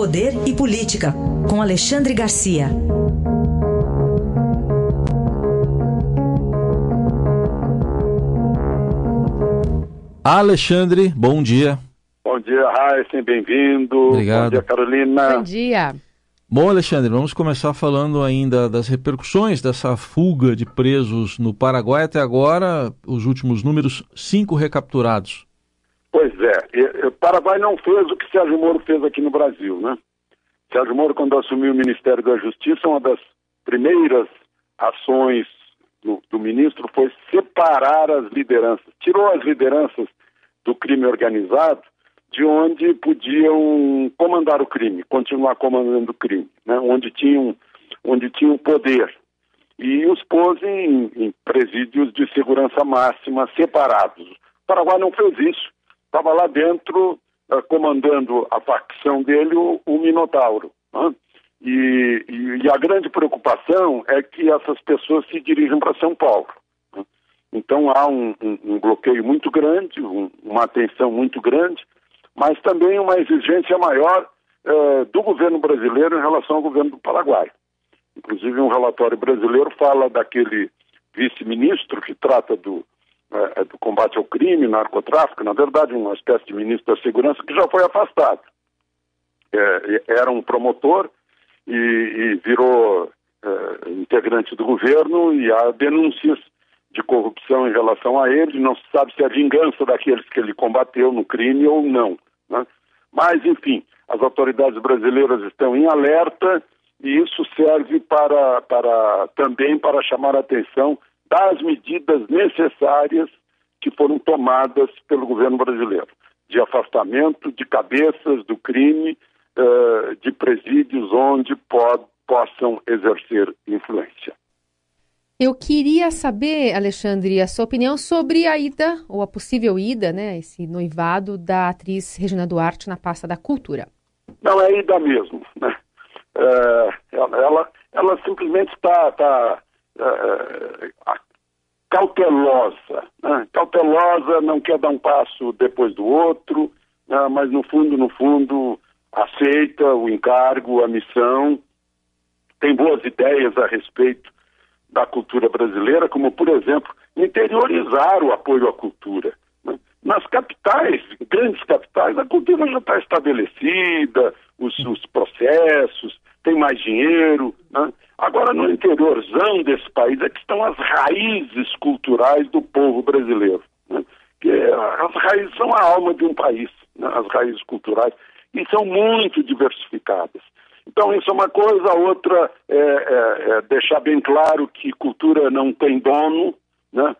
Poder e Política, com Alexandre Garcia. Alexandre, bom dia. Bom dia, Raíssen, bem-vindo. Obrigado. Bom dia, Carolina. Bom dia. Bom, Alexandre, vamos começar falando ainda das repercussões dessa fuga de presos no Paraguai. Até agora, os últimos números, cinco recapturados. Pois é, Paraguai não fez o que Sérgio Moro fez aqui no Brasil, né? Sérgio Moro, quando assumiu o Ministério da Justiça, uma das primeiras ações do, do ministro foi separar as lideranças. Tirou as lideranças do crime organizado de onde podiam comandar o crime, continuar comandando o crime, né? onde tinham onde tinham poder e os pôs em, em presídios de segurança máxima separados. O Paraguai não fez isso, estava lá dentro uh, comandando a facção dele o, o Minotauro. Né? E, e, e, a grande preocupação é que essas pessoas se dirigem para São Paulo. Né? Então há um, um, um bloqueio muito grande, um, uma atenção muito grande mas também uma exigência maior eh, do governo brasileiro em relação ao governo do Paraguai. Inclusive, um relatório brasileiro fala daquele vice-ministro que trata do, eh, do combate ao crime, narcotráfico, na verdade, uma espécie de ministro da Segurança que já foi afastado. Eh, era um promotor e, e virou integrante do governo e há denúncias de corrupção em relação a ele, não se sabe se é vingança daqueles que ele combateu no crime ou não. Né? Mas, enfim, as autoridades brasileiras estão em alerta e isso serve para, para também para chamar a atenção das medidas necessárias que foram tomadas pelo governo brasileiro de afastamento de cabeças do crime, uh, de presídios onde pod, possam exercer influência. Eu queria saber, Alexandre, a sua opinião sobre a ida, ou a possível ida, né, esse noivado da atriz Regina Duarte na pasta da cultura. Não, é ida mesmo. Né? É, ela, ela simplesmente está tá, é, cautelosa. Né? Cautelosa, não quer dar um passo depois do outro, né? mas no fundo, no fundo, aceita o encargo, a missão, tem boas ideias a respeito da cultura brasileira, como, por exemplo, interiorizar o apoio à cultura. Né? Nas capitais, grandes capitais, a cultura já está estabelecida, os, os, processos, tem mais dinheiro. Né? Agora, no interiorzão desse país é que estão as raízes culturais do povo brasileiro. Né? Que é, as raízes são a alma de um país, né? as raízes culturais, e são muito diversificadas. Então, isso é uma coisa. A outra é, é, é deixar bem claro que cultura não tem dono, né?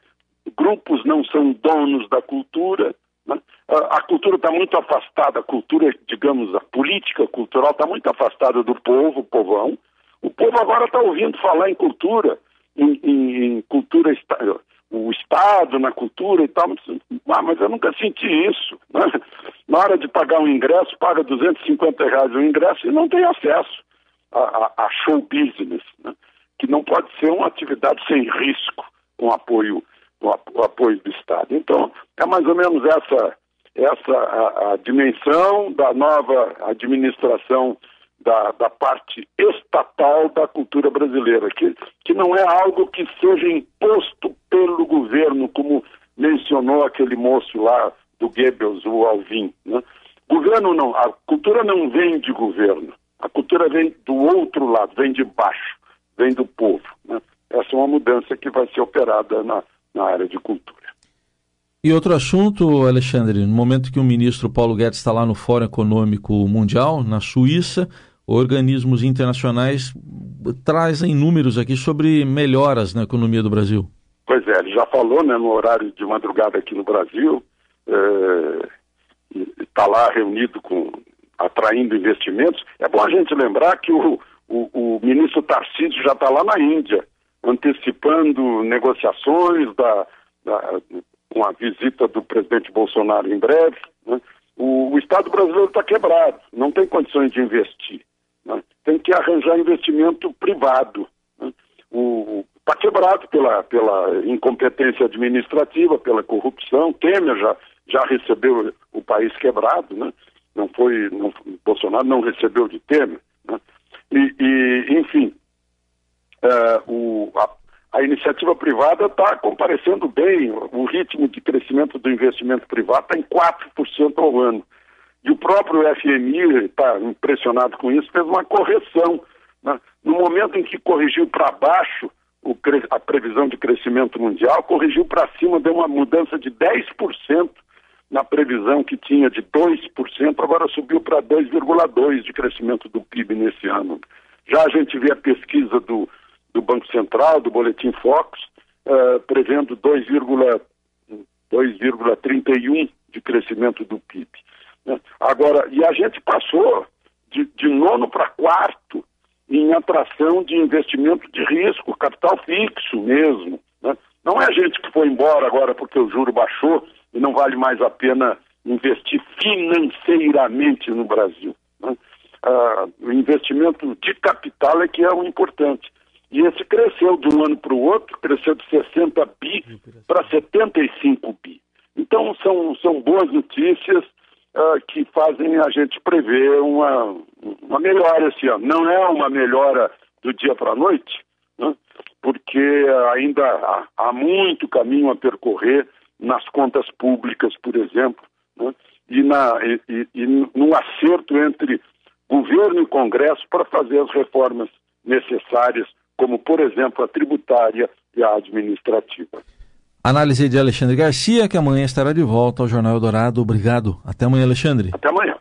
grupos não são donos da cultura. Né? A, a, cultura está muito afastada, a cultura, digamos, a política cultural está muito afastada do povo, povão. O povo agora está ouvindo falar em cultura, em, em, cultura o Estado na cultura e tal. Ah, mas eu nunca senti isso. Né? Na hora de pagar um ingresso, paga 250 reais o ingresso e não tem acesso a, a, a show business, né? que não pode ser uma atividade sem risco com apoio, com apoio do Estado. Então, é mais ou menos essa, essa a, a dimensão da nova administração da, da, parte estatal da cultura brasileira, que, que não é algo que seja imposto pelo governo, como mencionou aquele moço lá do Goebbels, o Alvin. Né? Governo não, a cultura não vem de governo, a cultura vem do outro lado, vem de baixo, vem do povo. Né? Essa é uma mudança que vai ser operada na, na área de cultura. E outro assunto, Alexandre, no momento que o ministro Paulo Guedes está lá no Fórum Econômico Mundial, na Suíça, organismos internacionais trazem números aqui sobre melhoras na economia do Brasil. Pois é, ele já falou né, no horário de madrugada aqui no Brasil, está é, lá reunido com atraindo investimentos. É bom a gente lembrar que o, o, o ministro Tarcísio já está lá na Índia, antecipando negociações da, da, com a visita do presidente Bolsonaro em breve. Né? O, o Estado brasileiro está quebrado, não tem condições de investir. Né? Tem que arranjar investimento privado. Né? Está quebrado pela, pela incompetência administrativa, pela corrupção. Temer já, já recebeu o país quebrado, né? não foi, não, Bolsonaro não recebeu de Temer. Né? E, e, enfim, uh, o, a, a, iniciativa privada está comparecendo bem, o ritmo de crescimento do investimento privado está em 4% ao ano. E o próprio FMI está impressionado com isso, fez uma correção. Né? No momento em que corrigiu para baixo o, a previsão de crescimento mundial, corrigiu para cima, deu uma mudança de 10% na previsão que tinha de 2%, agora subiu para 2,2% de crescimento do PIB nesse ano. Já a gente vê a pesquisa do, do Banco Central, do Boletim Focus, uh, prevendo 2,31% de crescimento do PIB. Agora, e a gente passou de, de nono para quarto em atração de investimento de risco, capital fixo mesmo. Né? Não é a gente que foi embora agora porque o juro baixou e não vale mais a pena investir financeiramente no Brasil. Né? Ah, o investimento de capital é que é o importante. E esse cresceu de um ano para o outro, cresceu de 60 bi para 75 bi. Então são, são boas notícias uh, que fazem a gente prever uma, uma melhora esse ano. Não é uma melhora do dia para a noite, né? porque ainda há, há muito caminho a percorrer nas contas públicas, por exemplo, né? e, na, e, e, acerto entre governo e Congresso para fazer as reformas necessárias, como, por exemplo, a tributária e a administrativa. Análise de Alexandre Garcia, que amanhã estará de volta ao Jornal Eldorado. Obrigado. Até amanhã, Alexandre. Até amanhã.